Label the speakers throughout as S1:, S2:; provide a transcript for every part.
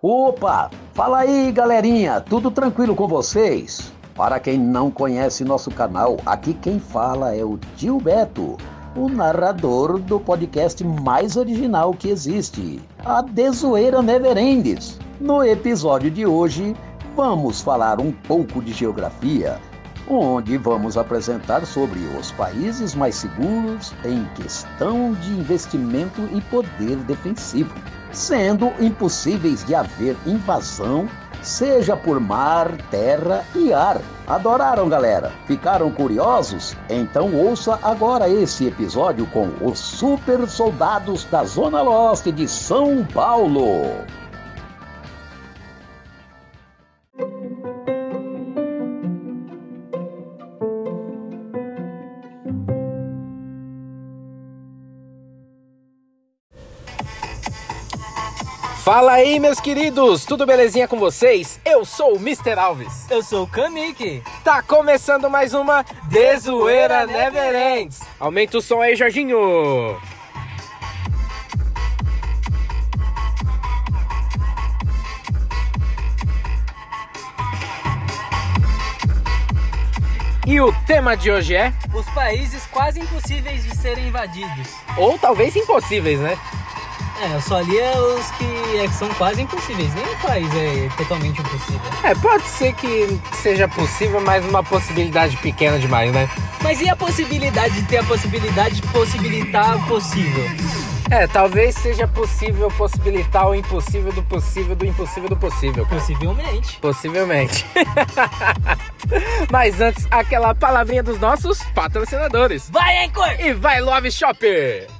S1: Opa, fala aí galerinha, tudo tranquilo com vocês? Para quem não conhece nosso canal, aqui quem fala é o Tio Beto, o narrador do podcast mais original que existe, a Desoeira Neverendes. No episódio de hoje, vamos falar um pouco de geografia, onde vamos apresentar sobre os países mais seguros em questão de investimento e poder defensivo, sendo impossíveis de haver invasão, seja por mar, terra e ar. Adoraram, galera? Ficaram curiosos? Então ouça agora esse episódio com os super soldados da Zona Leste de São Paulo.
S2: Fala aí, meus queridos, tudo belezinha com vocês? Eu sou o Mr. Alves.
S3: Eu sou o Kamiki.
S2: Tá começando mais uma Dezoeira Never Ends. Aumenta o som aí, Jorginho. E o tema de hoje é?
S3: Os países quase impossíveis de serem invadidos.
S2: Ou talvez impossíveis, né?
S3: É, só lia os que é, são quase impossíveis. Nenhum país é totalmente impossível.
S2: É, pode ser que seja possível, mas uma possibilidade pequena demais, né?
S3: Mas e a possibilidade de ter a possibilidade de possibilitar o possível?
S2: É, talvez seja possível possibilitar o impossível do possível do impossível do possível. Cara.
S3: Possivelmente.
S2: Possivelmente. Mas antes, aquela palavrinha dos nossos patrocinadores.
S3: Vai, Anchor!
S2: E vai, Love Shopper!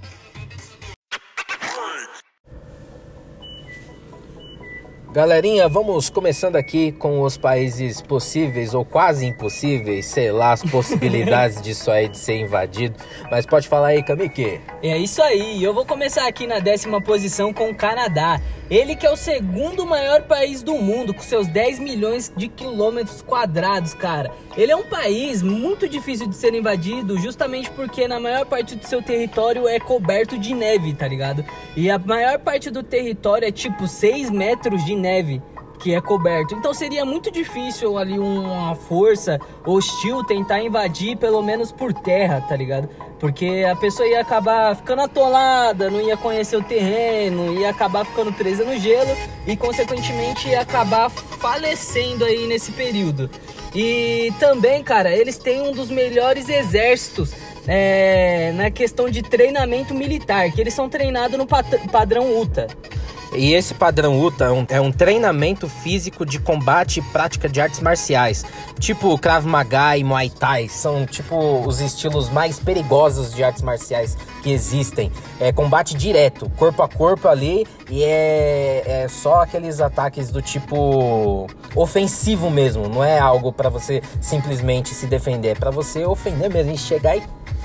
S2: Galerinha, vamos começando aqui com os países possíveis ou quase impossíveis, sei lá, as possibilidades disso aí de ser invadido. Mas pode falar aí, Kamiki.
S3: É isso aí, eu vou começar aqui na décima posição com o Canadá. Ele que é o segundo maior país do mundo, com seus 10 milhões de quilômetros quadrados, cara. Ele é um país muito difícil de ser invadido, justamente porque na maior parte do seu território é coberto de neve, tá ligado? E a maior parte do território é tipo 6 metros de neve que é coberto. Então seria muito difícil ali uma força hostil tentar invadir pelo menos por terra, tá ligado? Porque a pessoa ia acabar ficando atolada, não ia conhecer o terreno, ia acabar ficando presa no gelo e consequentemente ia acabar falecendo aí nesse período. E também, cara, eles têm um dos melhores exércitos é, na questão de treinamento militar, que eles são treinados no padrão UTA.
S2: E esse padrão UTA é um, é um, treinamento físico de combate e prática de artes marciais, tipo Krav Maga e Muay Thai, são tipo os estilos mais perigosos de artes marciais que existem. É combate direto, corpo a corpo ali, e é, é só aqueles ataques do tipo ofensivo mesmo, não é algo para você simplesmente se defender, é para você ofender mesmo e chegar e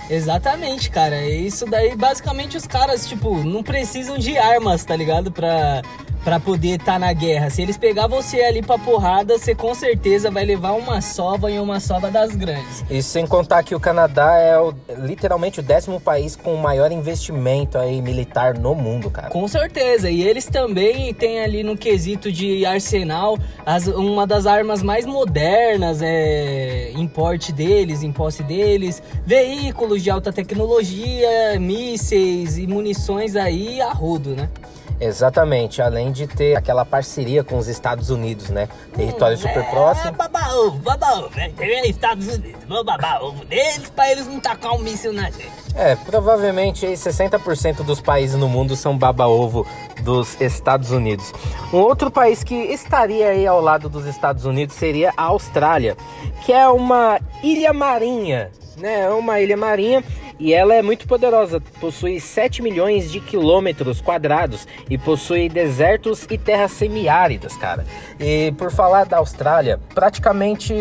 S3: Exatamente, cara. Isso daí, basicamente, os caras, tipo, não precisam de armas, tá ligado? Pra, pra poder estar tá na guerra. Se eles pegar você ali pra porrada, você com certeza vai levar uma sova e uma sova das grandes.
S2: Isso sem contar que o Canadá é o, literalmente o décimo país com o maior investimento aí militar no mundo, cara.
S3: Com certeza. E eles também têm ali no quesito de arsenal as, uma das armas mais modernas, é, em porte deles, em posse deles, veículos veículos de alta tecnologia, mísseis e munições aí a rodo, né?
S2: Exatamente, além de ter aquela parceria com os Estados Unidos, né? Território hum, super é, próximo. É,
S3: baba ovo, baba ovo, né? Estados Unidos, vamos babar ovo deles pra eles não tacar um míssil na gente.
S2: É, provavelmente aí 60% dos países no mundo são baba-ovo dos Estados Unidos. Um outro país que estaria aí ao lado dos Estados Unidos seria a Austrália, que é uma ilha marinha né? É uma ilha marinha e ela é muito poderosa. Possui 7 milhões de quilômetros quadrados e possui desertos e terras semiáridas, cara. E por falar da Austrália, praticamente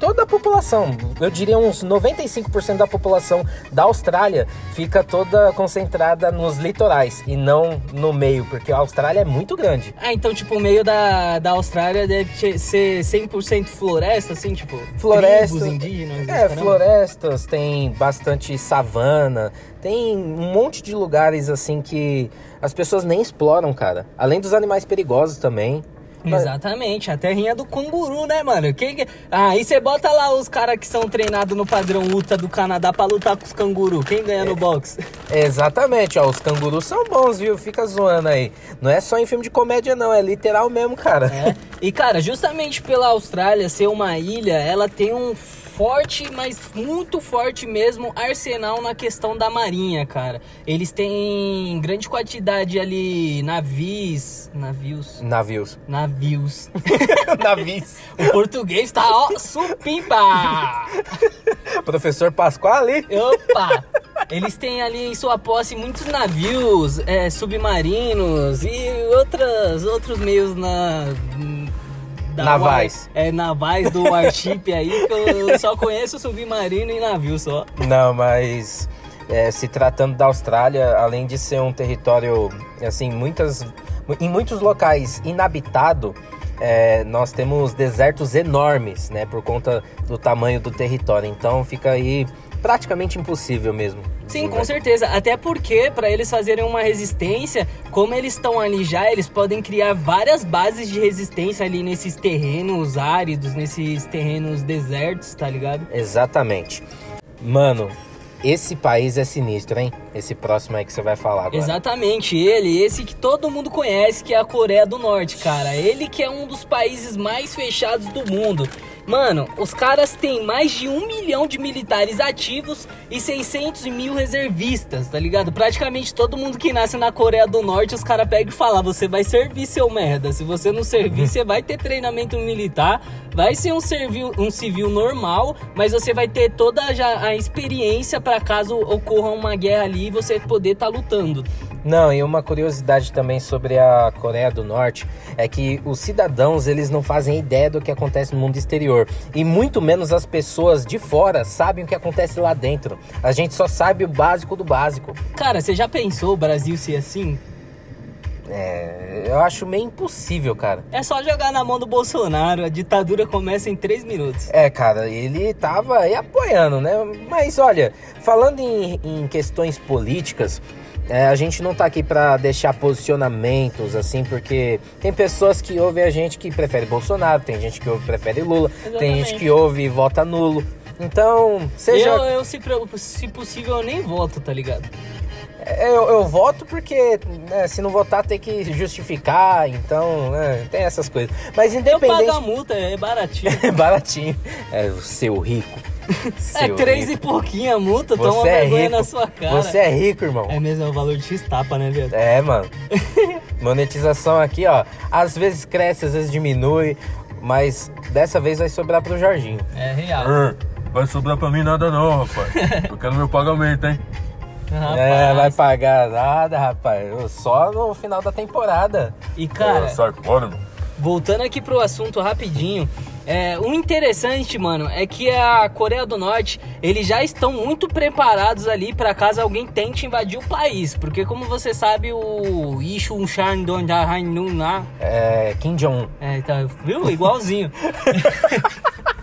S2: toda a população, eu diria uns 95% da população da Austrália fica toda concentrada nos litorais e não no meio, porque a Austrália é muito grande.
S3: Ah, então, tipo, o meio da, da Austrália deve ser 100% floresta, assim, tipo,
S2: Florestas.
S3: indígenas.
S2: É, florestas, tem bastante savana, tem um monte de lugares assim que as pessoas nem exploram, cara. Além dos animais perigosos também.
S3: Exatamente, a terrinha do canguru, né, mano? Quem que... Ah, aí você bota lá os caras que são treinados no padrão luta do Canadá pra lutar com os canguru. Quem ganha no boxe?
S2: Exatamente, ó, os cangurus são bons, viu? Fica zoando aí. Não é só em filme de comédia, não, é literal mesmo, cara.
S3: É. E, cara, justamente pela Austrália ser uma ilha, ela tem um forte, mas muito forte mesmo, arsenal na questão da marinha, cara. Eles têm grande quantidade ali navios... Navios...
S2: Navios.
S3: Navios.
S2: Navios.
S3: o português tá, ó, supimpa!
S2: Professor Pasquale.
S3: Opa! Eles têm ali em sua posse muitos navios, é, submarinos e outras, outros meios na. Da
S2: Navais.
S3: War- é, navais do Warship aí, que eu só conheço submarino e navio só.
S2: Não, mas é, se tratando da Austrália, além de ser um território, assim, muitas, em muitos locais inabitado, é, nós temos desertos enormes, né, por conta do tamanho do território. Então fica aí praticamente impossível mesmo.
S3: Sim, com certeza. Até porque, para eles fazerem uma resistência, como eles estão ali já, eles podem criar várias bases de resistência ali nesses terrenos áridos, nesses terrenos desertos, tá ligado?
S2: Exatamente. Mano, esse país é sinistro, hein? Esse próximo aí que você vai falar agora.
S3: Exatamente, ele, esse que todo mundo conhece, que é a Coreia do Norte, cara. Ele que é um dos países mais fechados do mundo. Mano, os caras têm mais de um milhão de militares ativos e 600 mil reservistas, tá ligado? Praticamente todo mundo que nasce na Coreia do Norte, os caras pegam e falam: você vai servir, seu merda. Se você não servir, você vai ter treinamento militar, vai ser um, servil, um civil normal, mas você vai ter toda a experiência para caso ocorra uma guerra ali e você poder estar lutando.
S2: Não, e uma curiosidade também sobre a Coreia do Norte é que os cidadãos eles não fazem ideia do que acontece no mundo exterior e muito menos as pessoas de fora sabem o que acontece lá dentro. A gente só sabe o básico do básico.
S3: Cara, você já pensou o Brasil ser assim?
S2: É, eu acho meio impossível, cara.
S3: É só jogar na mão do Bolsonaro, a ditadura começa em 3 minutos.
S2: É, cara, ele tava aí apoiando, né? Mas olha, falando em, em questões políticas, é, a gente não tá aqui pra deixar posicionamentos, assim, porque tem pessoas que ouvem a gente que prefere Bolsonaro, tem gente que ouve prefere Lula, tem
S3: Exatamente.
S2: gente que ouve e vota nulo. Então, seja.
S3: Eu, eu se, se possível, eu nem voto, tá ligado?
S2: Eu, eu voto porque, né, se não votar, tem que justificar, então, né, tem essas coisas. Mas
S3: Eu
S2: independente.
S3: pago a multa, é baratinho.
S2: É baratinho. É o seu rico.
S3: é três
S2: rico.
S3: e pouquinho a multa, toma
S2: Você é
S3: vergonha
S2: rico.
S3: na sua cara.
S2: Você é rico, irmão.
S3: É mesmo, é o valor de X-tapa, né, viado?
S2: É, mano. Monetização aqui, ó. Às vezes cresce, às vezes diminui. Mas dessa vez vai sobrar pro Jorginho.
S3: É real.
S4: Vai sobrar pra mim nada não, rapaz. Eu quero meu pagamento, hein?
S3: Rapaz.
S2: É, vai pagar nada, rapaz. Só no final da temporada.
S3: E, cara,
S4: Ah, sai fora, irmão.
S3: Voltando aqui pro assunto rapidinho, é, o interessante, mano, é que a Coreia do Norte, eles já estão muito preparados ali para caso alguém tente invadir o país, porque como você sabe, o Ishun Shan Don Nun lá,
S2: É, Kim Jong-un.
S3: é, tá, viu? Igualzinho.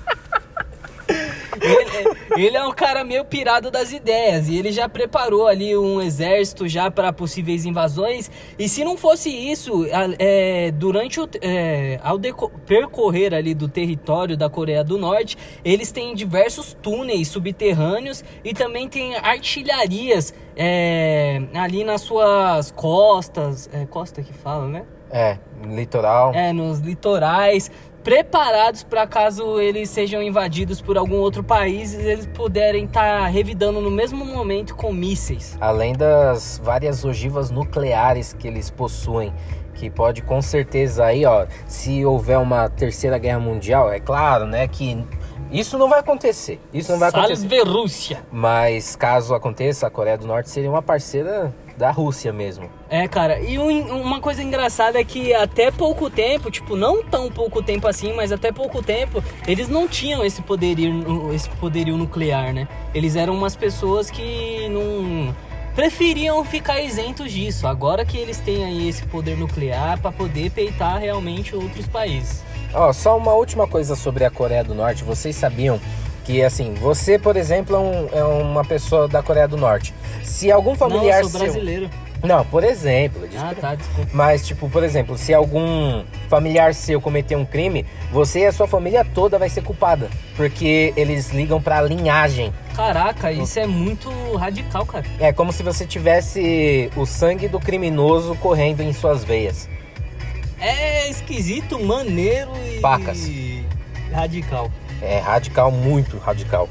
S3: Ele, ele é um cara meio pirado das ideias e ele já preparou ali um exército já para possíveis invasões. E se não fosse isso, é, durante o é, ao percorrer ali do território da Coreia do Norte, eles têm diversos túneis subterrâneos e também tem artilharias é, ali nas suas costas, é, costa que fala, né?
S2: É, litoral.
S3: é, nos litorais, preparados para caso eles sejam invadidos por algum outro país, eles puderem estar revidando no mesmo momento com mísseis.
S2: Além das várias ogivas nucleares que eles possuem. Que pode com certeza aí, ó, se houver uma terceira guerra mundial, é claro, né, que Isso não vai acontecer. Isso não vai acontecer.
S3: Salve Rússia!
S2: Mas caso aconteça, a Coreia do Norte seria uma parceira da Rússia mesmo.
S3: É, cara, e um- uma coisa engraçada é que até pouco tempo, tipo, não tão pouco tempo assim, mas até pouco tempo, eles não tinham esse poderio, esse poderio nuclear, né? Eles eram umas pessoas que não preferiam ficar isentos disso. Agora que eles têm aí esse poder nuclear pra poder peitar realmente outros países.
S2: Ó, só uma última coisa sobre a Coreia do Norte. Vocês sabiam que, assim, você, por exemplo, é, um- é uma pessoa da Coreia do Norte. Se algum familiar
S3: não, eu sou
S2: seu...
S3: brasileiro.
S2: Não, por exemplo. disse
S3: Ah, tá, desculpa.
S2: Mas, tipo, por exemplo, se algum familiar seu cometer um crime, você e a sua família toda vai ser culpada. Porque eles ligam pra linhagem.
S3: Caraca, isso é muito radical, cara.
S2: É como se você tivesse o sangue do criminoso correndo em suas veias.
S3: É esquisito, maneiro e.
S2: Pacas.
S3: Radical.
S2: É radical, muito radical.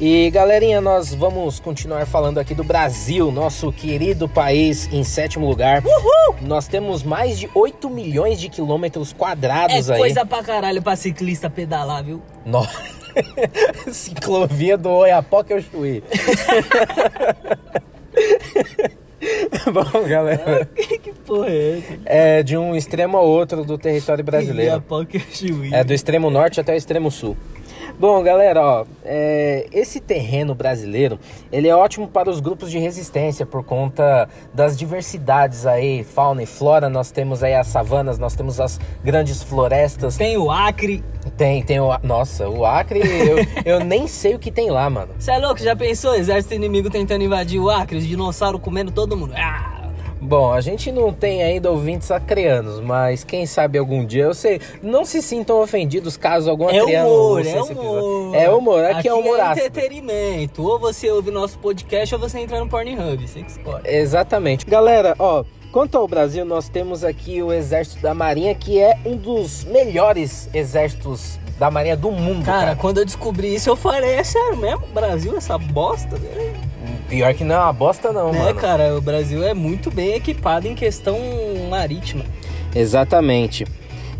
S2: E galerinha, nós vamos continuar falando aqui do Brasil, nosso querido país em sétimo lugar. Uhul! Nós temos mais de 8 milhões de quilômetros quadrados
S3: É
S2: aí.
S3: coisa pra caralho pra ciclista pedalar, viu?
S2: No... Ciclovia do Oiapoque ao Chuí. Bom, galera,
S3: que porra é essa?
S2: é de um extremo ao outro do território brasileiro.
S3: Chuí.
S2: É do extremo norte até o extremo sul. Bom, galera, ó, é, esse terreno brasileiro, ele é ótimo para os grupos de resistência por conta das diversidades aí, fauna e flora. Nós temos aí as savanas, nós temos as grandes florestas.
S3: Tem o Acre.
S2: Tem, tem o, nossa, o Acre, eu, eu nem sei o que tem lá, mano.
S3: Você é louco? Já pensou? Exército inimigo tentando invadir o Acre, os dinossauros comendo todo mundo. Ah!
S2: Bom, a gente não tem ainda ouvintes acreanos, mas quem sabe algum dia, eu sei, não se sintam ofendidos caso algum
S3: É
S2: acreano
S3: humor, é humor.
S2: É humor, aqui, é humor
S3: é
S2: ácido.
S3: entretenimento. Ou você ouve nosso podcast ou você entra no Pornhub. Você que escolhe.
S2: Exatamente. Galera, ó, quanto ao Brasil, nós temos aqui o Exército da Marinha, que é um dos melhores exércitos da Marinha do mundo,
S3: Cara,
S2: cara.
S3: quando eu descobri isso, eu falei, é sério mesmo? Brasil, essa bosta? né?
S2: Pior que não é uma bosta não,
S3: É,
S2: mano.
S3: cara, o Brasil é muito bem equipado em questão marítima.
S2: Exatamente.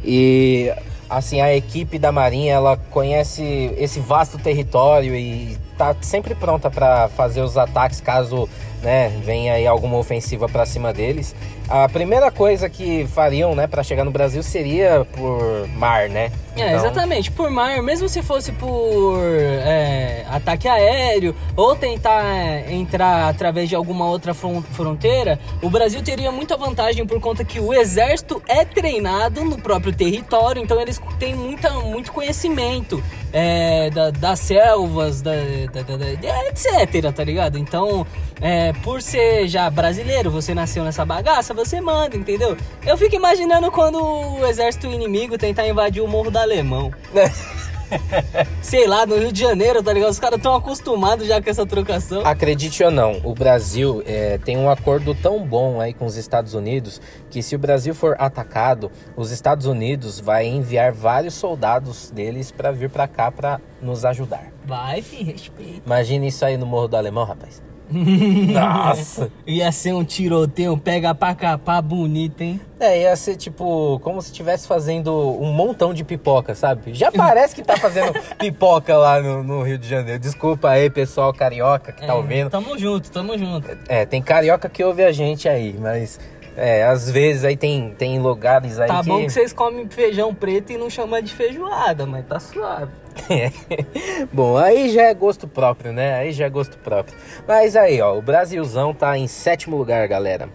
S2: E assim, a equipe da Marinha, ela conhece esse vasto território e tá sempre pronta para fazer os ataques caso, né, venha aí alguma ofensiva para cima deles. A primeira coisa que fariam, né, para chegar no Brasil seria por mar, né?
S3: É,
S2: Então,
S3: exatamente. Por mar, mesmo se fosse por é, ataque aéreo ou tentar é, entrar através de alguma outra fron- fronteira, o Brasil teria muita vantagem por conta que o exército é treinado no próprio território, então eles têm muita, muito conhecimento é, da- das selvas, da, da- da- da- etc, tá ligado? Então, é, por ser já brasileiro, você nasceu nessa bagaça, você manda, entendeu? Eu fico imaginando quando o exército inimigo tentar invadir o Morro do Alemão. Sei lá, no Rio de Janeiro, tá ligado? Os caras estão acostumados já com essa trocação.
S2: Acredite ou não, o Brasil é, tem um acordo tão bom aí com os Estados Unidos que se o Brasil for atacado, os Estados Unidos vai enviar vários soldados deles para vir para cá para nos ajudar.
S3: Vai, fi, respeita.
S2: Imagine isso aí no Morro do Alemão, rapaz. Nossa!
S3: Ia ser um tiroteio, pega pra capar bonito, hein?
S2: É, ia ser tipo como se estivesse fazendo um montão de pipoca, sabe? Já parece que tá fazendo pipoca lá no, no Rio de Janeiro. Desculpa aí, pessoal carioca que tá
S3: É,
S2: ouvindo.
S3: Tamo junto, tamo junto.
S2: É, tem carioca que ouve a gente aí, mas é, às vezes aí tem, tem lugares aí
S3: Tá
S2: que...
S3: bom que vocês comem feijão preto e não chamam de feijoada, mas tá suave.
S2: bom, aí já é gosto próprio, né? Aí já é gosto próprio. Mas aí, ó, o Brasilzão tá em sétimo lugar, galera.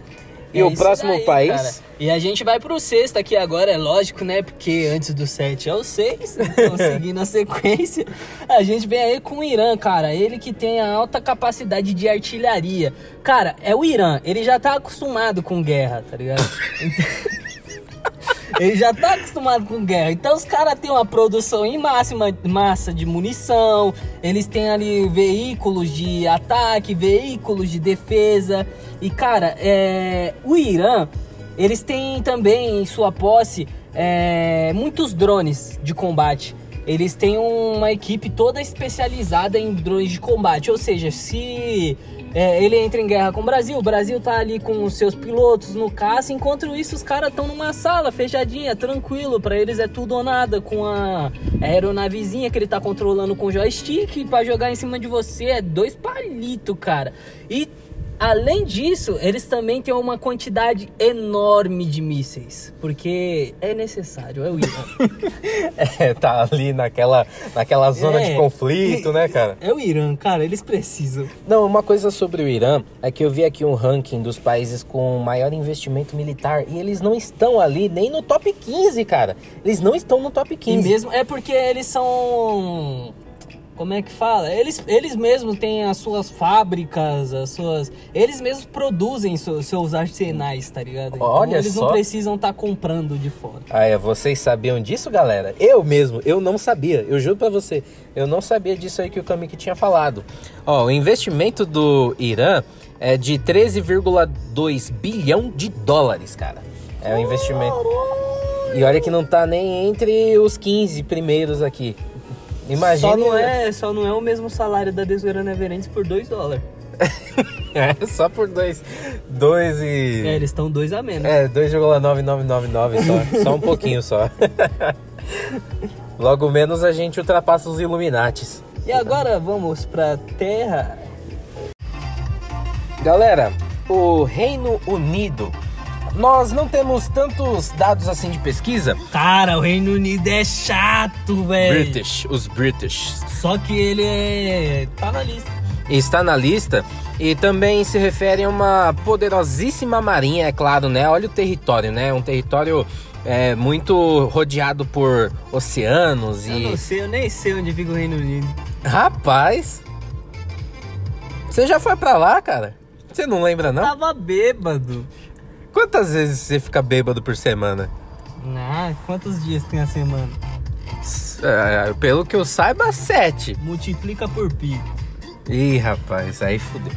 S2: E
S3: É
S2: o próximo
S3: daí,
S2: país...
S3: cara. E a gente vai pro sexto aqui agora, é lógico, né? Porque antes do sete é o seis, então seguindo a sequência. A gente vem aí com o Irã, cara. Ele que tem a alta capacidade de artilharia. Cara, é o Irã. Ele já tá acostumado com guerra, tá ligado? Ele já tá acostumado com guerra. Então os caras têm uma produção em máxima massa de munição. Eles têm ali veículos de ataque, veículos de defesa. E cara, é... o Irã, eles têm também em sua posse é, muitos drones de combate. eles têm uma equipe toda especializada em drones de combate. Ou seja, se é, ele entra em guerra com o Brasil, o Brasil tá ali com os seus pilotos no caça, enquanto isso os caras estão numa sala fechadinha, tranquilo, para eles é tudo ou nada, com a aeronavezinha que ele tá controlando com joystick para jogar em cima de você, é dois palitos, cara. E Além disso, eles também têm uma quantidade enorme de mísseis, porque é necessário, é o Irã.
S2: é, tá ali naquela, naquela zona
S3: É,
S2: de conflito,
S3: e-
S2: né, cara?
S3: É o Irã, cara, eles precisam.
S2: Não, uma coisa sobre o Irã é que eu vi aqui um ranking dos países com maior investimento militar e eles não estão ali nem no top 15, cara. Eles não estão no top
S3: E
S2: 15.
S3: mesmo é porque eles são como é que fala? Eles, eles mesmos têm as suas fábricas, as suas. Eles mesmos produzem so- seus arsenais, tá ligado? Então,
S2: Olha
S3: eles
S2: só.
S3: não precisam estar comprando de fora.
S2: Ah, é, vocês sabiam disso, galera? Eu mesmo, eu não sabia. Eu juro pra você, eu não sabia disso aí que o Kamik tinha falado. Ó, o investimento do Irã é de 13,2 bilhão de dólares, cara. É o investimento. E olha que não tá nem entre os 15 primeiros aqui. Imagina.
S3: Só não, é, só não é o mesmo salário da Desoeira Everentes por 2 dólares.
S2: É, só por dois. Dois e.
S3: É, eles estão dois a menos.
S2: É, 2,9999 só. só um pouquinho só. Logo menos a gente ultrapassa os Illuminates.
S3: E agora vamos pra Terra.
S2: Galera, o Reino Unido. Nós não temos tantos dados assim de pesquisa.
S3: Cara, o Reino Unido é chato, velho.
S2: British, os British.
S3: Só que ele é. tá na lista.
S2: Está na lista e também se refere a uma poderosíssima marinha, é claro, né? Olha o território, né? Um território é, muito rodeado por oceanos
S3: Eu
S2: e.
S3: não sei, eu nem sei onde fica o Reino Unido.
S2: Rapaz! Você já foi pra lá, cara? Você não lembra, não?
S3: Tava bêbado.
S2: Quantas vezes você fica bêbado por semana?
S3: Ah, quantos dias tem a semana?
S2: É, pelo que eu saiba, sete.
S3: Multiplica por pi.
S2: Ih, rapaz, aí fudeu.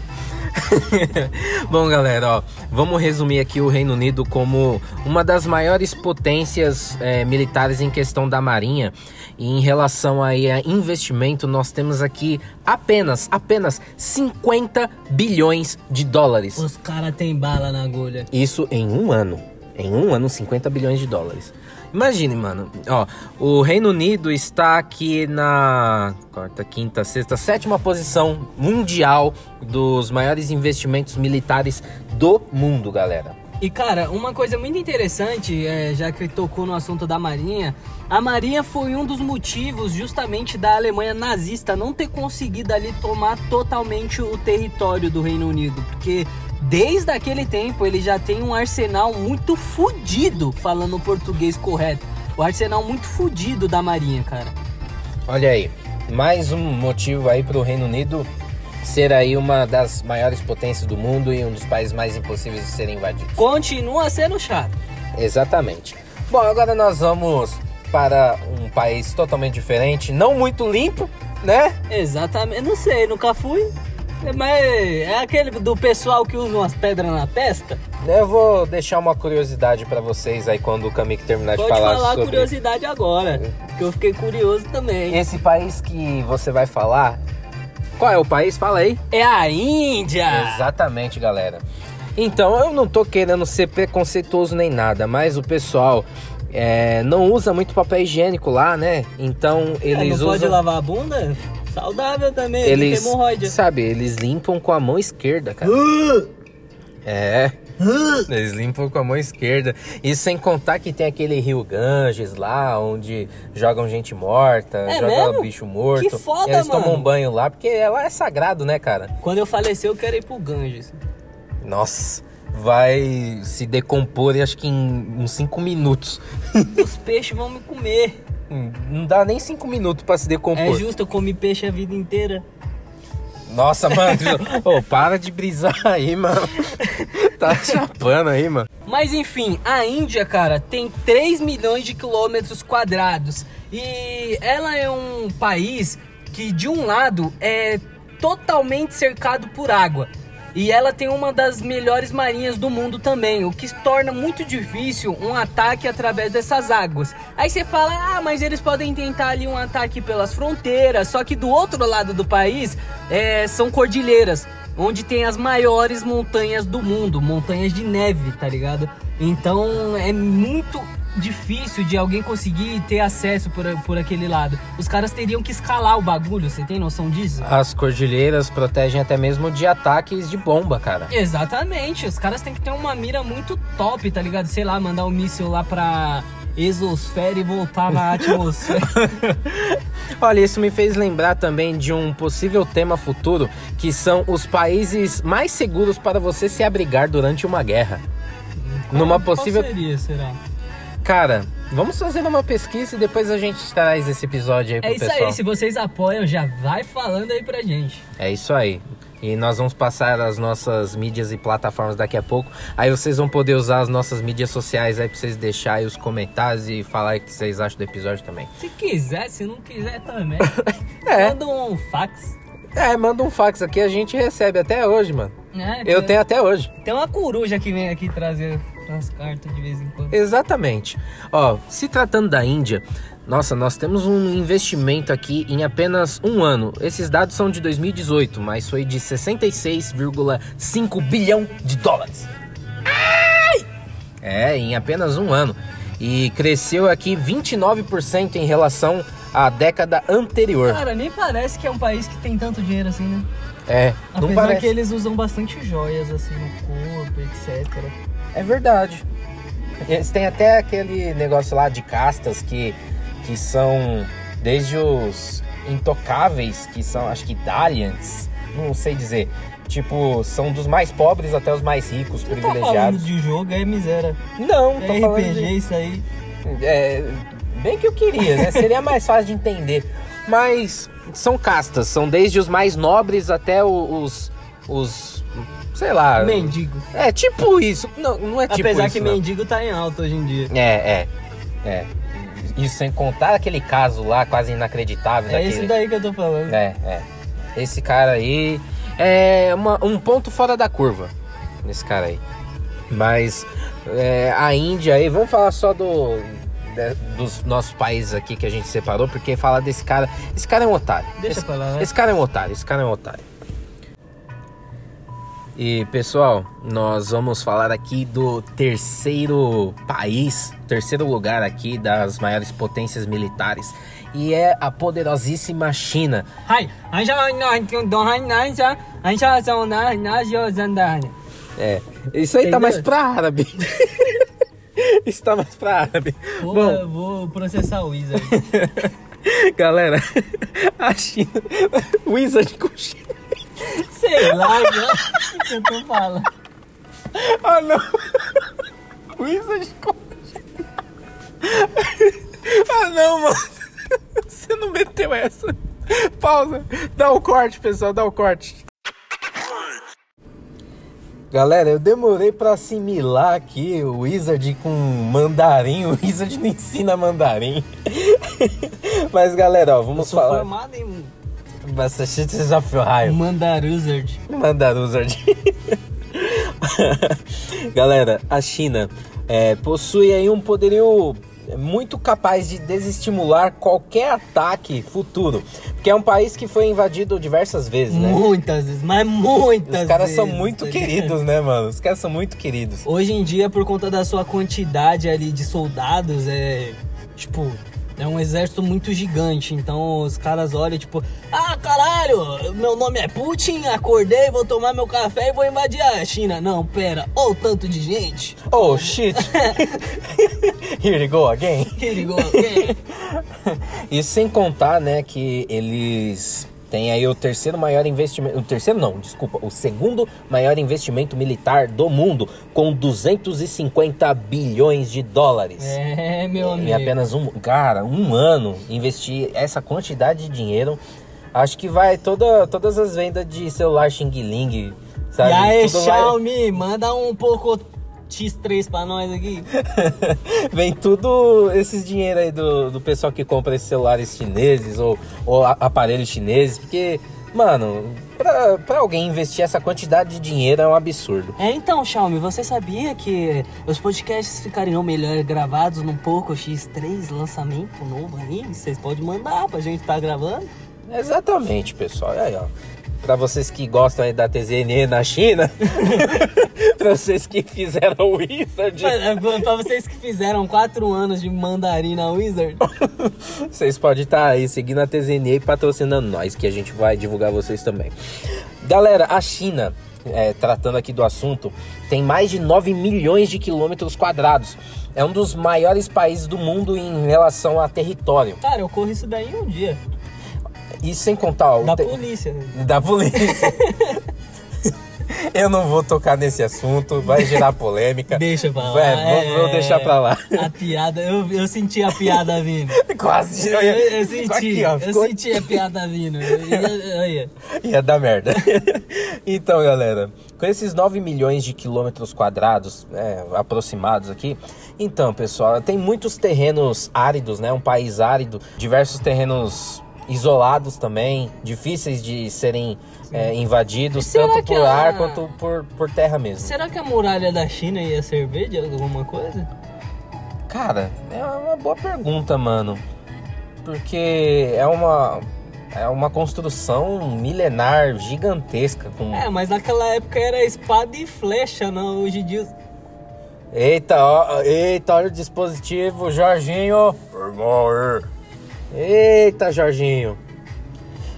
S2: Bom, galera, ó, vamos resumir aqui o Reino Unido como uma das maiores potências é, militares em questão da marinha. E em relação aí a investimento, nós temos aqui apenas, apenas 50 bilhões de dólares.
S3: Os caras têm bala na agulha.
S2: Isso em um ano. Em um ano, 50 bilhões de dólares. Imagine, mano. Ó, o Reino Unido está aqui na quarta, quinta, sexta, sétima posição mundial dos maiores investimentos militares do mundo, galera.
S3: E cara, uma coisa muito interessante, é, já que tocou no assunto da Marinha, a Marinha foi um dos motivos justamente da Alemanha nazista não ter conseguido ali tomar totalmente o território do Reino Unido, porque desde aquele tempo ele já tem um arsenal muito fudido, falando o português correto. O arsenal muito fudido da Marinha, cara.
S2: Olha aí, mais um motivo aí para o Reino Unido ser aí uma das maiores potências do mundo e um dos países mais impossíveis de serem invadidos.
S3: Continua sendo chato.
S2: Exatamente. Bom, agora nós vamos para um país totalmente diferente, não muito limpo, né?
S3: Exatamente, não sei, nunca fui. Mas é aquele do pessoal que usa umas pedras na testa?
S2: Eu vou deixar uma curiosidade pra vocês aí quando o Kamik terminar
S3: Pode
S2: de falar,
S3: falar,
S2: sobre
S3: curiosidade agora, que eu fiquei curioso também.
S2: esse país que você vai falar. Qual é o país? Fala aí.
S3: É a Índia!
S2: Exatamente, galera. Então, eu não tô querendo ser preconceituoso nem nada, mas o pessoal é, não usa muito papel higiênico lá, né? Então,
S3: É,
S2: eles
S3: não pode
S2: usam.
S3: lavar a bunda? Saudável também, ele
S2: Eles,
S3: tem hemorroida.
S2: sabe, eles limpam com a mão esquerda, cara. É. Eles limpam com a mão esquerda. Isso sem contar que tem aquele rio Ganges lá, onde jogam gente morta,
S3: É
S2: jogam
S3: mesmo?
S2: bicho morto.
S3: Que foda,
S2: E eles tomam
S3: mano.
S2: um banho lá, porque lá é sagrado, né, cara?
S3: Quando eu falecer, eu quero ir pro Ganges.
S2: Nossa, vai se decompor, acho que em uns 5 minutos.
S3: Os peixes vão me comer.
S2: Não dá nem 5 minutos pra se decompor.
S3: É justo, eu comi peixe a vida inteira.
S2: Nossa, mano. Ô, para de brisar aí, mano. Tá chapando aí, mano.
S3: Mas enfim, a Índia, cara, tem 3 milhões de quilômetros quadrados. E ela é um país que, de um lado, é totalmente cercado por água. E ela tem uma das melhores marinhas do mundo também, o que torna muito difícil um ataque através dessas águas. Aí você fala, ah, mas eles podem tentar ali um ataque pelas fronteiras, só que do outro lado do país é, são cordilheiras, onde tem as maiores montanhas do mundo, montanhas de neve, tá ligado? Então é muito difícil de alguém conseguir ter acesso por, por aquele lado. Os caras teriam que escalar o bagulho, você tem noção disso?
S2: As cordilheiras protegem até mesmo de ataques de bomba, cara.
S3: Exatamente, os caras têm que ter uma mira muito top, tá ligado? Sei lá, mandar um míssil lá pra exosfera e voltar na atmosfera.
S2: Olha, isso me fez lembrar também de um possível tema futuro, que são os países mais seguros para você se abrigar durante uma guerra. Numa possível.
S3: Qual seria, será?
S2: Cara, vamos fazer uma pesquisa e depois a gente traz esse episódio aí pro
S3: É isso
S2: pessoal.
S3: aí, se vocês apoiam, já vai falando aí pra gente.
S2: É isso aí. E nós vamos passar as nossas mídias e plataformas daqui a pouco. Aí vocês vão poder usar as nossas mídias sociais aí pra vocês deixarem os comentários e falar o que vocês acham do episódio também.
S3: Se quiser, se não quiser também.
S2: É.
S3: Manda um fax.
S2: É, manda um fax aqui, a gente recebe até hoje, mano.
S3: né?
S2: Eu tenho até hoje.
S3: Tem uma coruja que vem aqui trazer as cartas de vez em quando.
S2: Exatamente. Ó, se tratando da Índia, nossa, nós temos um investimento aqui em apenas um ano. Esses dados são de 2018, mas foi de 66,5 bilhão de dólares. Ai! É, em apenas um ano. E cresceu aqui 29% em relação à década anterior.
S3: Cara, nem parece que é um país que tem tanto dinheiro assim, né?
S2: É, não
S3: Apesar
S2: parece.
S3: que eles usam bastante joias assim no corpo, etc.
S2: É verdade. Eles têm até aquele negócio lá de castas que, que são desde os intocáveis, que são acho que Dalians, não sei dizer. Tipo, são dos mais pobres até os mais ricos,
S3: Não tá falando
S2: privilegiados.
S3: de jogo, é miséria.
S2: Não, tô
S3: É
S2: falando
S3: RPG
S2: de...
S3: isso aí.
S2: É, bem que eu queria, né? Seria mais fácil de entender. Mas são castas, são desde os mais nobres até os. os sei lá.
S3: Mendigo.
S2: É tipo isso. Não, não é tipo
S3: Apesar
S2: isso.
S3: que
S2: não.
S3: mendigo tá em alta hoje em dia.
S2: É, é, é. Isso sem contar aquele caso lá quase inacreditável
S3: É
S2: daquele.
S3: esse daí que eu tô falando.
S2: É, é. Esse cara aí é uma- um ponto fora da curva. Esse cara aí. Mas é, a Índia aí, vamos falar só do de- dos nossos países aqui que a gente separou, porque falar desse cara, esse cara é um otário.
S3: Deixa
S2: esse,
S3: pra lá, né?
S2: esse cara é um otário, esse cara é um otário. E pessoal, nós vamos falar aqui do terceiro país, terceiro lugar aqui das maiores potências militares, e é a poderosíssima China. É, isso aí tá
S3: Entendeu?
S2: mais pra árabe. isso tá mais pra árabe.
S3: Vou,
S2: Bom,
S3: vou processar o Wizard.
S2: galera, a China, Wizard com China.
S3: Sei lá, né? o que eu tô falando.
S2: Ah, não. Wizard com Ah, não, mano. Você não meteu essa. Pausa. Dá o corte, pessoal. Dá o corte. Galera, eu demorei pra assimilar aqui o Wizard com mandarim. O Wizard não ensina mandarim. Mas, galera, ó,
S3: Eu
S2: vamos
S3: sou
S2: falar.
S3: formado em
S2: Massachusetts of Ohio.
S3: Mandaruzard.
S2: Mandaruzard. Galera, a China é, possui aí um poderio muito capaz de desestimular qualquer ataque futuro. Porque é um país que foi invadido diversas vezes, né?
S3: Muitas vezes, mas muitas
S2: Os caras são
S3: vezes,
S2: muito
S3: tá
S2: queridos, né, mano? Os caras são muito queridos.
S3: Hoje em dia, por conta da sua quantidade ali de soldados, é. Tipo. É um exército muito gigante, então os caras olham tipo, ah caralho, meu nome é Putin, acordei, vou tomar meu café e vou invadir a China. Não, pera, olha o tanto de gente.
S2: Oh, shit! Here we go again.
S3: Here you go again.
S2: Isso sem contar, né, que eles têm aí o terceiro maior investimento, o terceiro não, desculpa, o segundo maior investimento militar do mundo, com 250 bilhões de dólares.
S3: É, meu amigo.
S2: Em apenas um, cara, um ano, investir essa quantidade de dinheiro, acho que vai toda, todas as vendas de celular Xing Ling, sabe?
S3: E aí,
S2: Tudo vai-
S3: Xiaomi, manda um pouco X3 pra nós aqui.
S2: Vem tudo esses dinheiro aí do, do pessoal que compra esses celulares chineses ou, ou aparelhos chineses, porque, Mano, pra, pra alguém investir essa quantidade de dinheiro é um absurdo.
S3: É, então, Xiaomi, você sabia que os podcasts ficariam melhor gravados num Poco X3 lançamento novo aí? Vocês podem mandar pra gente tá gravando?
S2: Exatamente, pessoal. Aí, ó. Pra vocês que gostam aí da TZN na China, pra vocês que fizeram o Wizard,
S3: Pra, pra vocês que fizeram quatro anos de mandarim na Wizard.
S2: vocês podem estar aí seguindo a TZN e patrocinando nós, que a gente vai divulgar vocês também. Galera, a China, é, tratando aqui do assunto, tem mais de 9 milhões de quilômetros quadrados. É um dos maiores países do mundo em relação a território.
S3: Cara, eu corro isso daí em um dia.
S2: E sem contar o
S3: Da
S2: te-
S3: polícia. né?
S2: da polícia. Eu não vou tocar nesse assunto, vai gerar polêmica.
S3: Deixa pra lá.
S2: Vai, vou, vou
S3: é.
S2: deixar pra lá.
S3: A piada, eu, eu senti a piada vindo.
S2: Quase.
S3: Eu,
S2: Eu, ia-
S3: eu senti,
S2: aqui, ó,
S3: eu
S2: ficou-
S3: senti a piada vindo. Eu- eu- Olha.
S2: Ia dar merda. então, galera, com esses 9 milhões de quilômetros quadrados é, aproximados aqui, então, pessoal, tem muitos terrenos áridos, né? Um país árido, diversos terrenos isolados também, difíceis de serem é, invadidos,
S3: será
S2: tanto por
S3: a-
S2: ar quanto por, por terra mesmo.
S3: Será que a muralha da China ia servir de alguma coisa?
S2: Cara, é uma boa pergunta, mano. Porque é uma é uma construção milenar gigantesca com
S3: É, mas naquela época era espada e flecha, não? Hoje em dia.
S2: Eita, ó, eita, olha o dispositivo, Jorginho.
S4: Irmão, é.
S2: Eita, Jorginho.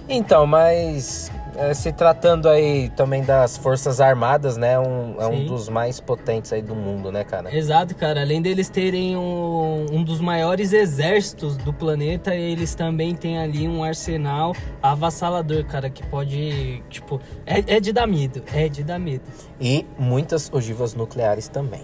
S2: Então, mas é, se tratando aí também das Forças Armadas, né? Um, é um dos mais potentes aí do mundo, né, cara?
S3: Exato, cara. Além deles terem um, um dos maiores exércitos do planeta, eles também têm ali um arsenal avassalador, cara, que pode, tipo, é, é de dar medo, é de dar medo.
S2: E muitas ogivas nucleares também.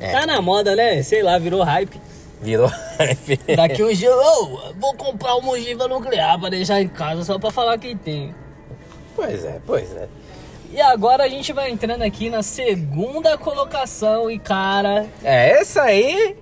S3: É, tá na moda, né? Sei lá, virou hype.
S2: Virou.
S3: Daqui um dia, ô, vou comprar uma ogiva nuclear pra deixar em casa só pra falar que tem.
S2: pois é, pois é.
S3: E agora a gente vai entrando aqui na segunda colocação e, cara,
S2: É, essa aí.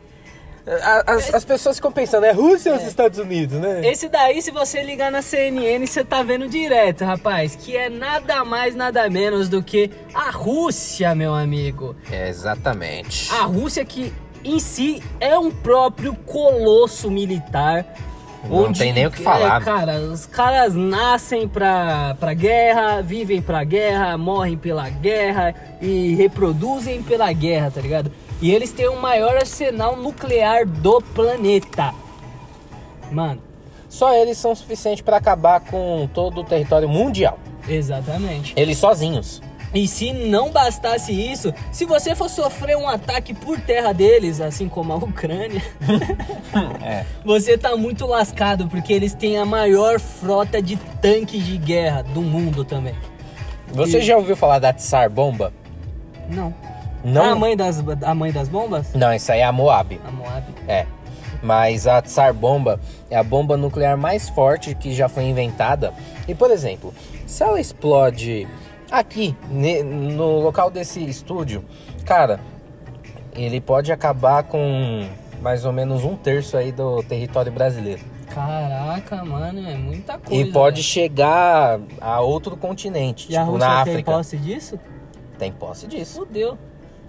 S2: As, as pessoas ficam pensando, é Rússia ou os Estados Unidos, né?
S3: Esse daí, se você ligar na CNN, você tá vendo direto, rapaz. Que é nada mais, nada menos do que a Rússia, meu amigo.
S2: É, exatamente.
S3: A Rússia que em si é um próprio colosso militar.
S2: Não tem nem o que falar.
S3: É, cara, os caras nascem pra, pra guerra, vivem pra guerra, morrem pela guerra e reproduzem pela guerra, tá ligado? E eles têm o maior arsenal nuclear do planeta. Mano,
S2: Só eles são suficientes pra acabar com todo o território mundial.
S3: exatamente.
S2: Eles sozinhos.
S3: E se não bastasse isso, se você for sofrer um ataque por terra deles, assim como a Ucrânia,
S2: É.
S3: você tá muito lascado, porque eles têm a maior frota de tanques de guerra do mundo também.
S2: Você já ouviu falar da Tsar Bomba?
S3: Não.
S2: Não.
S3: A mãe das, a mãe das bombas?
S2: Não, isso aí é a Moab.
S3: A Moab.
S2: É. Mas a Tsar Bomba é a bomba nuclear mais forte que já foi inventada. E, por exemplo, se ela explode aqui, no local desse estúdio, cara, ele pode acabar com mais ou menos um terço aí do território brasileiro.
S3: Caraca, mano, é muita coisa.
S2: e pode
S3: velho.
S2: chegar a outro continente,
S3: E a
S2: tipo
S3: Rússia
S2: na
S3: tem
S2: África.
S3: posse disso?
S2: Tem posse disso.
S3: Fudeu.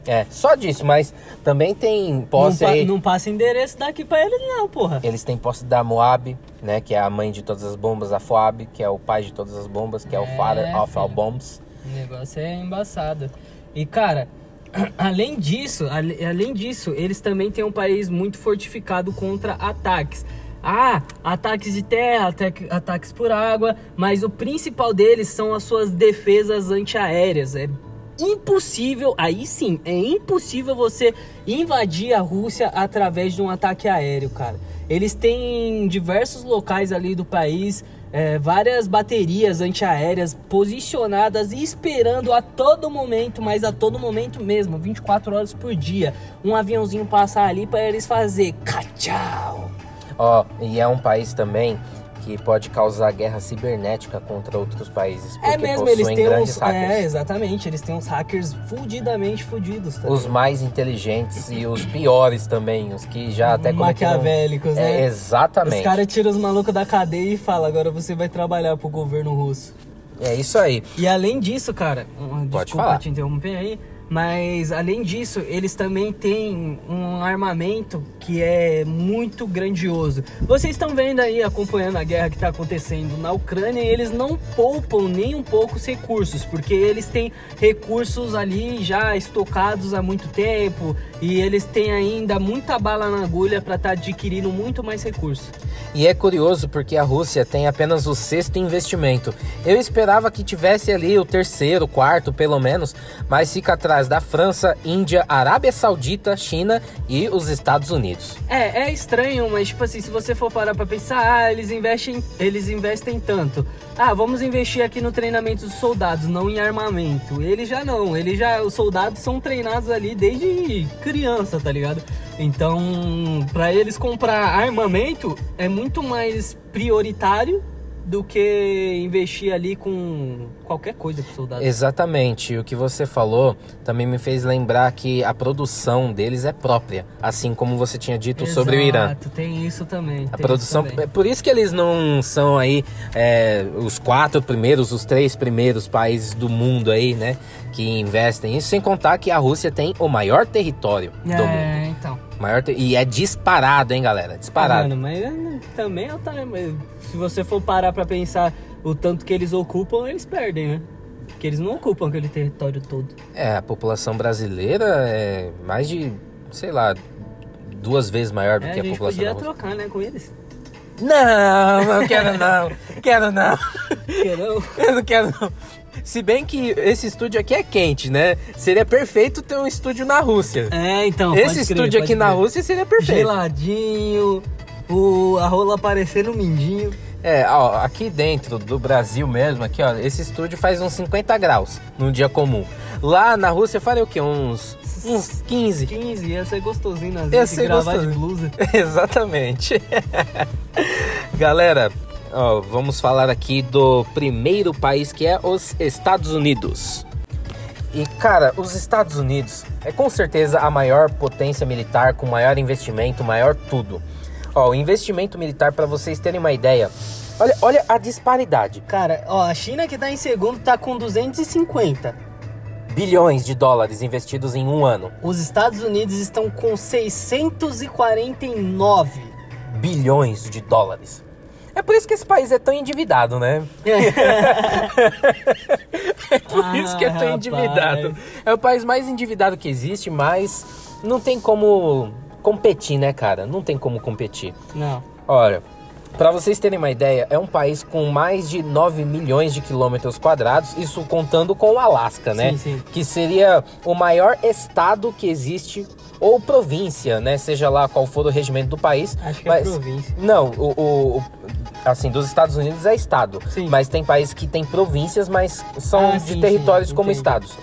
S2: É, só disso, mas também tem
S3: Não,
S2: posse
S3: pa-
S2: aí.
S3: não passa endereço daqui pra eles não, porra.
S2: Eles têm posse da Moab, né? Que é a mãe de todas as bombas, a Foab, que é o pai de todas as bombas, que é, o
S3: É,
S2: father of all bombs.
S3: O negócio é embaçado. E cara, além disso, além disso, eles também têm um país muito fortificado contra ataques. Ah, ataques de terra, ataque- ataques por água, mas o principal deles são as suas defesas antiaéreas. É impossível, aí sim, é impossível você invadir a Rússia através de um ataque aéreo, cara. Eles têm diversos locais ali do país, é, várias baterias antiaéreas posicionadas e esperando a todo momento, mas a todo momento mesmo, 24 horas por dia, um aviãozinho passar ali para eles fazer cachau.
S2: Ó, e é um país também que pode causar guerra cibernética contra outros países. Porque
S3: É mesmo, eles têm
S2: grandes
S3: uns.
S2: hackers.
S3: É, exatamente, eles têm uns hackers fudidamente fudidos. Tá
S2: Os mais inteligentes e os piores também, os que já até cometeram...
S3: Maquiavélicos, né?
S2: É, exatamente.
S3: Os caras tiram os malucos da cadeia e falam, agora você vai trabalhar pro governo russo.
S2: É isso aí.
S3: E além disso, cara,
S2: Pode
S3: desculpa
S2: falar.
S3: te interromper aí, mas além disso, eles também têm um armamento que é muito grandioso. Vocês estão vendo aí, acompanhando a guerra que está acontecendo na Ucrânia, e eles não poupam nem um pouco os recursos, porque eles têm recursos ali já estocados há muito tempo e eles têm ainda muita bala na agulha para estar adquirindo muito mais recursos.
S2: E é curioso porque a Rússia tem apenas o sexto investimento. Eu esperava que tivesse ali o terceiro, quarto, pelo menos, mas fica atrás da França, Índia, Arábia Saudita, China e os Estados Unidos.
S3: É, é estranho, mas tipo assim, se você for parar pra pensar, ah, eles investem, eles investem tanto. Ah, vamos investir aqui no treinamento dos soldados, não em armamento. Eles já não, eles já, os soldados são treinados ali desde criança, tá ligado? Então, pra eles comprar armamento é muito mais prioritário do que investir ali com qualquer coisa pro soldado.
S2: Exatamente. O que você falou também me fez lembrar que a produção deles é própria, assim como você tinha dito sobre o Irã.
S3: Exato, tem isso também.
S2: A produção,
S3: isso também.
S2: é por isso que eles não são aí é, os quatro primeiros, os três primeiros países do mundo aí, né, que investem. Isso sem contar que a Rússia tem o maior território do mundo.
S3: É.
S2: Maior te- E é disparado, hein, galera?
S3: Ah,
S2: Disparado.
S3: mano, mas é, também é o time. Se você for parar pra pensar o tanto que eles ocupam, eles perdem, né? Porque eles não ocupam aquele território todo.
S2: É, a população brasileira é mais de, sei lá, duas vezes maior do
S3: É,
S2: que
S3: a
S2: a,
S3: gente
S2: população
S3: podia trocar, né, com eles.
S2: Não, não quero não. Quero não.
S3: Querão?
S2: Eu não quero não. Se bem que esse estúdio aqui é quente, né? Seria perfeito ter um estúdio na Rússia.
S3: É, então.
S2: esse
S3: pode crer,
S2: estúdio aqui
S3: pode
S2: na
S3: crer.
S2: Rússia seria perfeito.
S3: Geladinho, o, a rola aparecendo no mindinho.
S2: É, ó, aqui dentro do Brasil mesmo, aqui, ó, esse estúdio faz uns 50 graus num dia comum. Lá na Rússia faria o quê? Uns, uns 15.
S3: 15, ia ser gostosinho nas
S2: Ia
S3: vezes,
S2: ser
S3: gravar de blusa.
S2: Exatamente. Galera, ó, vamos falar aqui do primeiro país que é os Estados Unidos. E cara, os Estados Unidos é com certeza a maior potência militar, com maior investimento, maior tudo. Ó, o investimento militar, para vocês terem uma ideia, olha, olha a disparidade.
S3: Cara, ó, a China que tá em segundo tá com 250.
S2: Bilhões de dólares investidos em um ano.
S3: Os Estados Unidos estão com 649.
S2: Bilhões de dólares. É por isso que esse país é tão endividado, né? É por isso que é tão
S3: rapaz.
S2: endividado. É o país mais endividado que existe, mas não tem como competir, né, cara? Não tem como competir.
S3: Não.
S2: Olha, para vocês terem uma ideia, é um país com mais de 9 milhões de quilômetros quadrados, isso contando com o Alasca, né?
S3: Sim, sim.
S2: Que seria o maior estado que existe, ou província, né? Seja lá qual for o regimento do país.
S3: Acho que é
S2: mas,
S3: província.
S2: Não, o, o- o- assim, dos Estados Unidos é estado.
S3: Sim.
S2: Mas tem países que têm províncias, mas são
S3: Ah,
S2: de
S3: sim,
S2: territórios
S3: sim,
S2: como
S3: entendi.
S2: estados.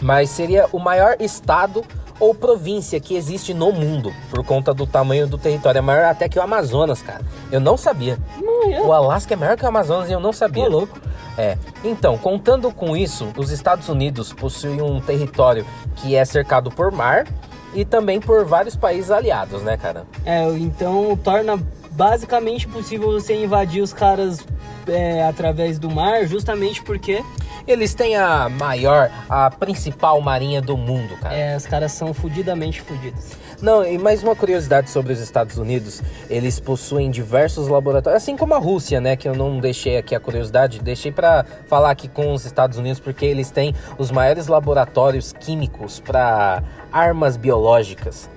S2: Mas seria o maior estado ou província que existe no mundo, por conta do tamanho do território. É maior até que o Amazonas, cara. Eu não sabia.
S3: Não, é.
S2: O Alasca é maior que o Amazonas e eu não sabia.
S3: Ô, louco.
S2: É. Então, contando com isso, os Estados Unidos possuem um território que é cercado por mar e também por vários países aliados, né, cara?
S3: É, então torna basicamente possível você invadir os caras é, através do mar, justamente porque
S2: Eles têm a maior, a principal marinha do mundo, cara.
S3: é, os caras são fudidamente fudidos.
S2: Não, e mais uma curiosidade sobre os Estados Unidos, eles possuem diversos laboratórios, assim como a Rússia, né, que eu não deixei aqui a curiosidade, deixei pra falar aqui com os Estados Unidos porque eles têm os maiores laboratórios químicos para armas biológicas.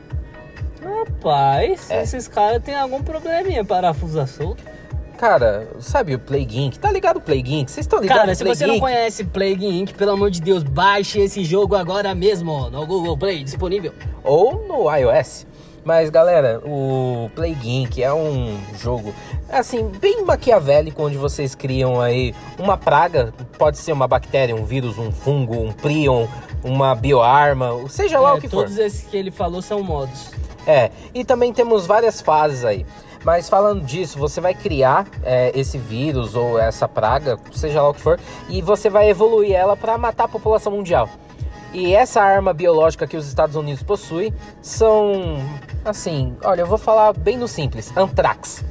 S3: Rapaz,
S2: É.
S3: esses caras têm algum probleminha parafusa solto.
S2: Cara, sabe o Plague Inc? Tá ligado o Plague Inc? Vocês estão ligados
S3: Cara,
S2: no
S3: se
S2: Plague
S3: você não
S2: Inc?
S3: conhece Plague Inc., pelo amor de Deus, baixe esse jogo agora mesmo no Google Play, disponível.
S2: ou no iOS. Mas galera, o Plague Inc é um jogo assim bem maquiavélico onde vocês criam aí uma praga, pode ser uma bactéria, um vírus, um fungo, um prion, uma bioarma, seja lá
S3: É,
S2: o que for.
S3: todos esses que ele falou são modos.
S2: É, e também temos várias fases aí. Mas falando disso, você vai criar é, esse vírus ou essa praga, seja lá o que for, e você vai evoluir ela para matar a população mundial. E essa arma biológica que os Estados Unidos possuem são, assim, olha, eu vou falar bem no simples, antrax.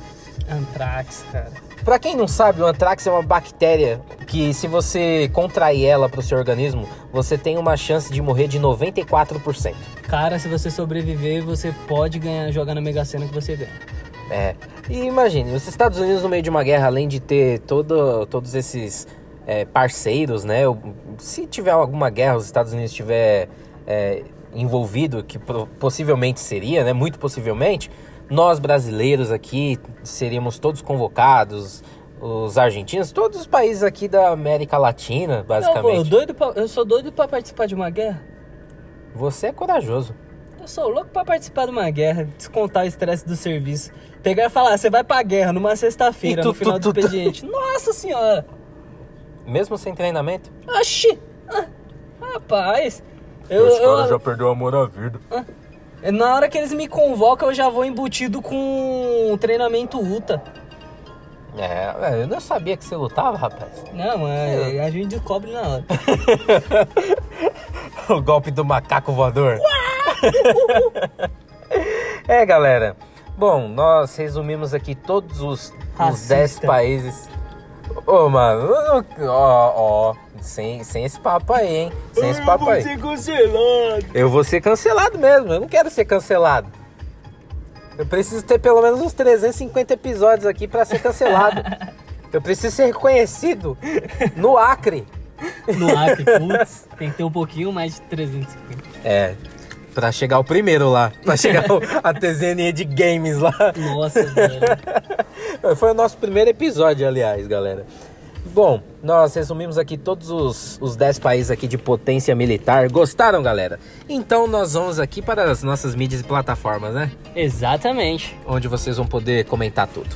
S3: Antrax, cara.
S2: Pra quem não sabe, o antrax é uma bactéria que se você contrair ela pro seu organismo, você tem uma chance de morrer de 94%.
S3: Cara, se você sobreviver, você pode ganhar, jogar na Mega Sena que você ganha.
S2: É. E imagine, os Estados Unidos no meio de uma guerra, além de ter todo, todos esses é, parceiros, né? o- Se tiver alguma guerra, os Estados Unidos estiver é, envolvido, que possivelmente seria, né? Muito possivelmente, nós brasileiros aqui seríamos todos convocados, os argentinos, todos os países aqui da América Latina, basicamente.
S3: eu, doido pra- eu sou doido pra participar de uma guerra.
S2: Você é corajoso.
S3: Eu sou louco pra participar de uma guerra, descontar o estresse do serviço. Pegar e falar, você vai pra guerra numa sexta-feira,
S2: tu-
S3: no final
S2: tu-
S3: do
S2: tu-
S3: expediente. Nossa senhora!
S2: Mesmo sem treinamento?
S3: Oxi! Ah, rapaz! Eu,
S4: Esse cara
S3: eu-
S4: já perdeu o amor à vida.
S3: Na hora que eles me convocam, eu já vou embutido com um treinamento UTA.
S2: É, eu não sabia que você lutava, rapaz.
S3: Não, mas a gente descobre na hora.
S2: o golpe do macaco voador. é, galera. Bom, nós resumimos aqui todos os, os
S3: Racista.
S2: 10 países. Ô, mano, ó, ó, sem, sem esse papo aí, hein? Sem esse papo aí.
S3: cancelado.
S2: Eu vou ser cancelado mesmo, eu não quero ser cancelado. Eu preciso ter pelo menos uns 350 episódios aqui pra ser cancelado. Eu preciso ser reconhecido no Acre.
S3: No Acre, putz, tem que ter um pouquinho mais de 350.
S2: É, pra chegar o primeiro lá. Pra chegar o- a TZNE de games lá.
S3: Nossa, velho.
S2: Foi o nosso primeiro episódio, aliás, galera. Bom, nós resumimos aqui todos os, os 10 países aqui de potência militar. Gostaram, galera? Então nós vamos aqui para as nossas mídias e plataformas, né?
S3: Exatamente.
S2: Onde vocês vão poder comentar tudo.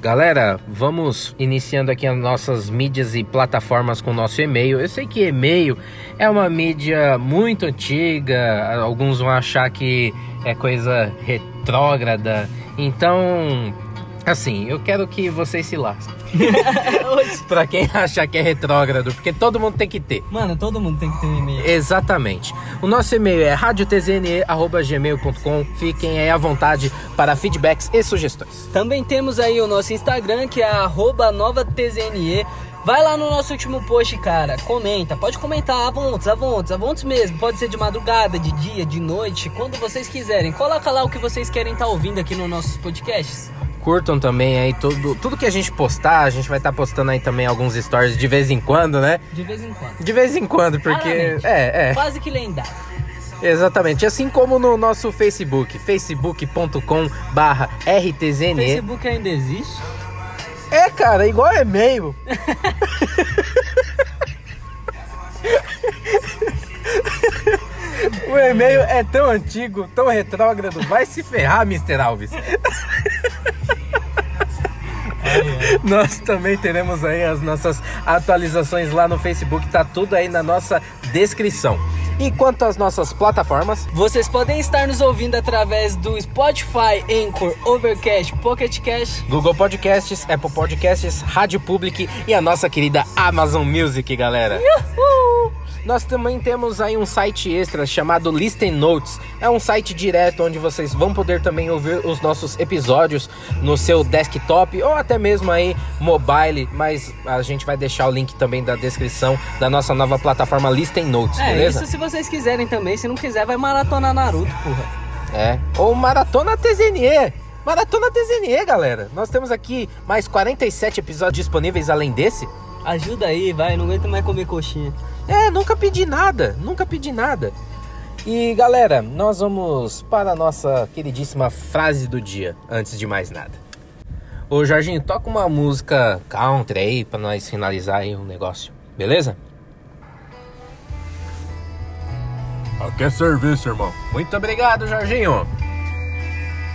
S2: Galera, vamos iniciando aqui as nossas mídias e plataformas com o nosso e-mail. Eu sei que e-mail é uma mídia muito antiga, alguns vão achar que é coisa retrógrada. Então, assim, eu quero que vocês se lasquem. pra quem achar que é retrógrado, porque todo mundo tem que ter.
S3: Mano, todo mundo tem que ter um e-mail.
S2: Exatamente. O nosso e-mail é radiotzne.gmail.com. Fiquem aí à vontade para feedbacks e sugestões.
S3: Também temos aí o nosso Instagram, que é arroba novatzne. Vai lá no nosso último post, cara. Comenta. Pode comentar avontes, avontes, avontes mesmo. Pode ser de madrugada, de dia, de noite, quando vocês quiserem. Coloca lá o que vocês querem estar ouvindo aqui nos nossos podcasts.
S2: Curtam também aí tudo, tudo que a gente postar. A gente vai estar postando aí também alguns stories de vez em quando, né?
S3: De vez em quando.
S2: De vez em quando, porque.
S3: Raramente.
S2: É, é.
S3: Quase que lendário.
S2: Exatamente. Assim como no nosso Facebook, facebook.com barra rtzne.
S3: Facebook ainda existe?
S2: É, cara, igual e-mail. o e-mail é tão antigo, tão retrógrado. Vai se ferrar, Mr. Alves. Nós também teremos aí as nossas atualizações lá no Facebook, tá tudo aí na nossa descrição. E quanto às nossas plataformas,
S3: Vocês podem estar nos ouvindo através do Spotify, Anchor, Overcast, Pocket Cast.
S2: Google Podcasts, Apple Podcasts, Rádio Public e a nossa querida Amazon Music, galera. Nós também temos aí um site extra chamado Listen Notes. É um site direto onde vocês vão poder também ouvir os nossos episódios no seu desktop ou até mesmo aí mobile, mas a gente vai deixar o link também da descrição da nossa nova plataforma Listen Notes,
S3: É,
S2: beleza?
S3: isso se vocês quiserem também. Se não quiser, vai maratonar Naruto, porra.
S2: É. Ou Maratona TZNE. Maratona TZNE, galera. Nós temos aqui mais 47 episódios disponíveis além desse.
S3: Ajuda aí, vai. Não aguento mais comer coxinha.
S2: É, nunca pedi nada, nunca pedi nada. E galera, nós vamos para a nossa queridíssima frase do dia, antes de mais nada. Ô Jorginho, toca uma música country aí pra nós finalizar aí o negócio, beleza?
S4: Aqui é serviço, irmão.
S2: Muito obrigado, Jorginho.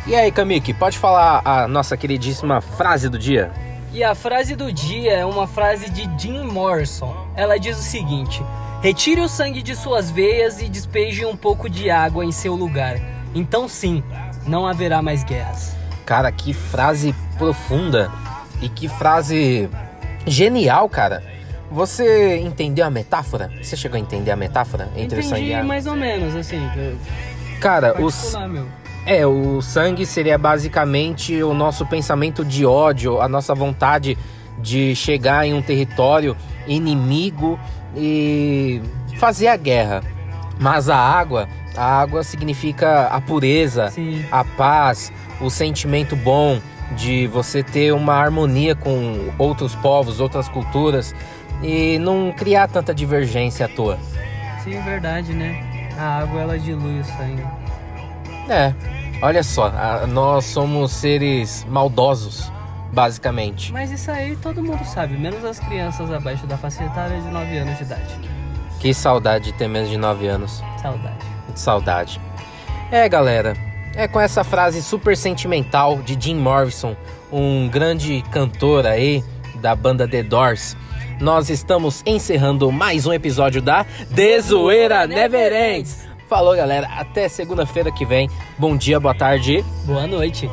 S2: E aí, Kamiki, pode falar a nossa queridíssima frase do dia?
S3: E a frase do dia é uma frase de Jim Morrison. Ela diz o seguinte: Retire o sangue de suas veias e despeje um pouco de água em seu lugar. Então, sim, não haverá mais guerras.
S2: Cara, que frase profunda e que frase genial, cara. Você entendeu a metáfora? Você chegou a entender a metáfora entre o sangue e
S3: Entendi
S2: a água?
S3: mais ou menos, assim.
S2: Cara, os,
S3: meu.
S2: É, o sangue seria basicamente o nosso pensamento de ódio, a nossa vontade de chegar em um território inimigo e fazer a guerra. Mas a água, a água significa a pureza,
S3: Sim.
S2: a paz, o sentimento bom de você ter uma harmonia com outros povos, outras culturas e não criar tanta divergência à toa.
S3: Sim, verdade, né? A água ela dilui o sangue.
S2: É, olha só, a- nós somos seres maldosos, basicamente.
S3: Mas isso aí todo mundo sabe, menos as crianças abaixo da faixa etária de 9 anos de idade.
S2: Que saudade de ter menos de 9 anos.
S3: Saudade.
S2: Saudade. É, galera, é com essa frase super sentimental de Jim Morrison, um grande cantor aí da banda The Doors. Nós estamos encerrando mais um episódio da The Zoeira Never Ends. Falou, galera. Até segunda-feira que vem. Bom dia, boa tarde.
S3: Boa noite.